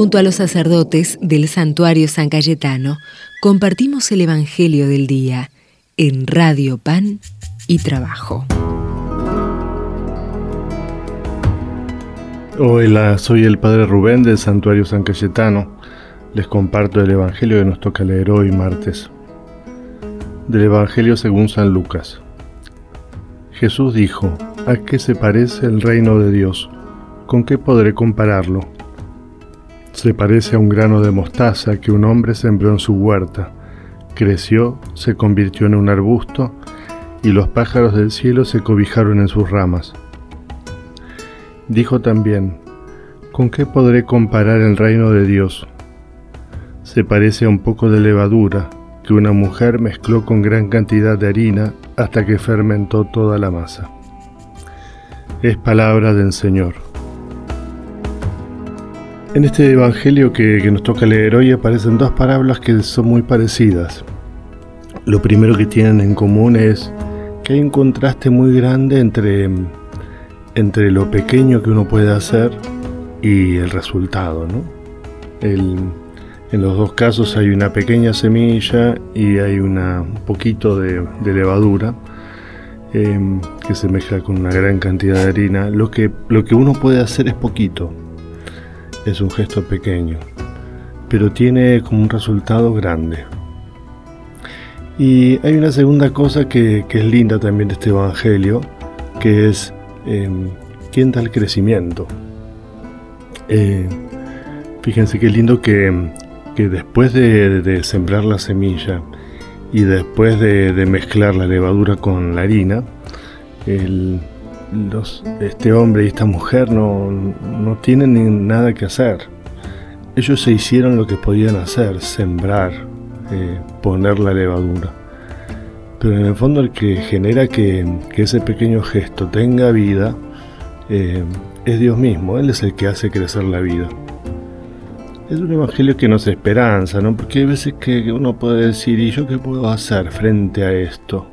Junto a los sacerdotes del santuario San Cayetano, compartimos el Evangelio del Día en Radio Pan y Trabajo. Hola, soy el Padre Rubén del Santuario San Cayetano. Les comparto el Evangelio que nos toca leer hoy martes. Del Evangelio según San Lucas. Jesús dijo, ¿a qué se parece el reino de Dios? ¿Con qué podré compararlo? Se parece a un grano de mostaza que un hombre sembró en su huerta. Creció, se convirtió en un arbusto y los pájaros del cielo se cobijaron en sus ramas. Dijo también, ¿con qué podré comparar el reino de Dios? Se parece a un poco de levadura que una mujer mezcló con gran cantidad de harina hasta que fermentó toda la masa. Es palabra del Señor. En este Evangelio que, nos toca leer hoy aparecen dos parábolas que son muy parecidas. Lo primero que tienen en común es que hay un contraste muy grande entre entre lo pequeño que uno puede hacer y el resultado. ¿no? en los dos casos hay una pequeña semilla y hay una, un poquito de, levadura em, que se mezcla con una gran cantidad de harina. Lo que, lo que uno puede hacer es poquito, es un gesto pequeño, pero tiene como un resultado grande. Y hay una segunda cosa que, que es linda también de este Evangelio, que es ¿quién da el crecimiento? Eh, fíjense qué lindo que, después de, sembrar la semilla y después de, mezclar la levadura con la harina, este hombre y esta mujer no, no tienen nada que hacer. Ellos se hicieron lo que podían hacer, sembrar, eh, poner la levadura. Pero en el fondo el que genera que, ese pequeño gesto tenga vida eh, es Dios mismo, Él es el que hace crecer la vida. Es un evangelio que nos esperanza, ¿no? Porque hay veces que uno puede decir, ¿y yo qué puedo hacer frente a esto?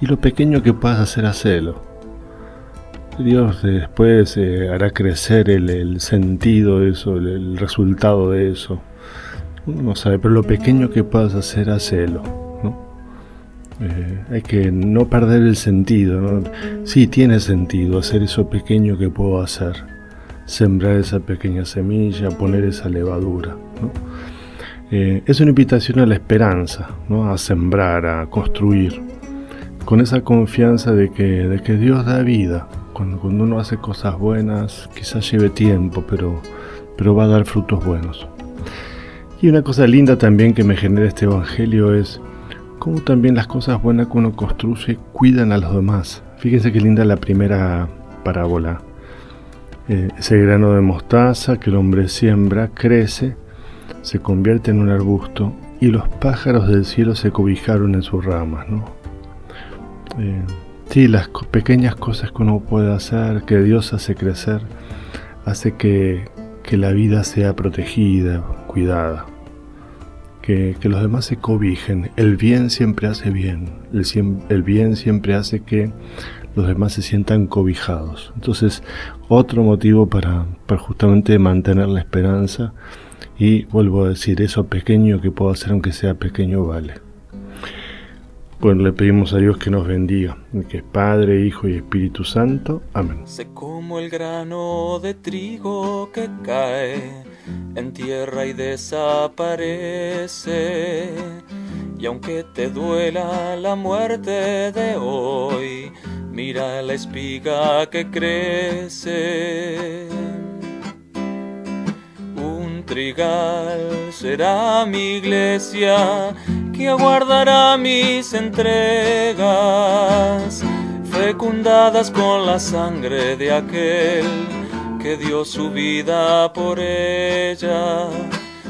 Y lo pequeño que puedas hacer, hacelo. Dios después eh, hará crecer el, sentido de eso, el, resultado de eso. Uno no sabe, pero lo pequeño que puedas hacer, hacelo. Eh, hay que no perder el sentido. ¿no? Sí, tiene sentido hacer eso pequeño que puedo hacer. Sembrar esa pequeña semilla, poner esa levadura. Eh, es una invitación a la esperanza, ¿no? a sembrar, a construir. Con esa confianza de que, de que Dios da vida. Cuando, uno hace cosas buenas, quizás lleve tiempo, pero, pero va a dar frutos buenos. Y una cosa linda también que me genera este Evangelio es como también las cosas buenas que uno construye cuidan a los demás. Fíjense qué linda la primera parábola. Eh, ese grano de mostaza que el hombre siembra, crece, se convierte en un arbusto y los pájaros del cielo se cobijaron en sus ramas. ¿no? Eh, sí, las pequeñas cosas que uno puede hacer, que Dios hace crecer, hace que, que la vida sea protegida, cuidada que, los demás se cobijen. El bien siempre hace bien. El, bien siempre hace que los demás se sientan cobijados. Entonces, otro motivo para, para justamente mantener la esperanza y vuelvo a decir, eso pequeño que puedo hacer, aunque sea pequeño, vale. Bueno, le pedimos a Dios que nos bendiga, que es Padre, Hijo y Espíritu Santo. Amén. Sé como el grano de trigo que cae en tierra y desaparece. Y aunque te duela la muerte de hoy, mira la espiga que crece. Un trigal será mi iglesia que aguardará mis entregas, fecundadas con la sangre de aquel que dio su vida por ella,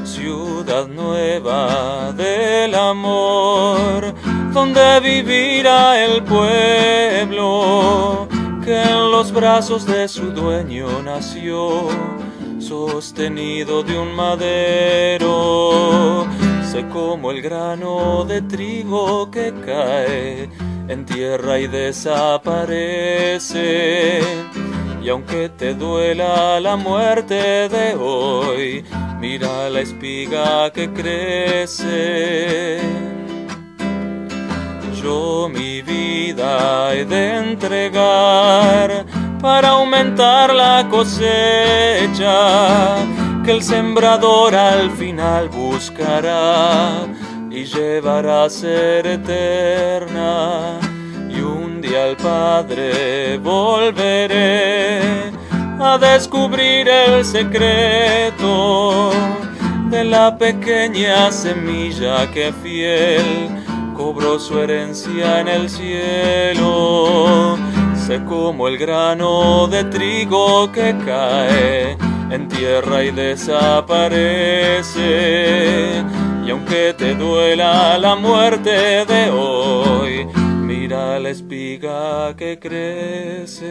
ciudad nueva del amor, donde vivirá el pueblo que en los brazos de su dueño nació, sostenido de un madero, como el grano de trigo que cae en tierra y desaparece Y aunque te duela la muerte de hoy, mira la espiga que crece. Yo mi vida he de entregar para aumentar la cosecha que el sembrador al final buscará y llevará a ser eterna. Y un día al Padre volveré a descubrir el secreto de la pequeña semilla que fiel cobró su herencia en el cielo. Sé como el grano de trigo que cae en tierra y desaparece. Y aunque te duela la muerte de hoy, mira la espiga que crece.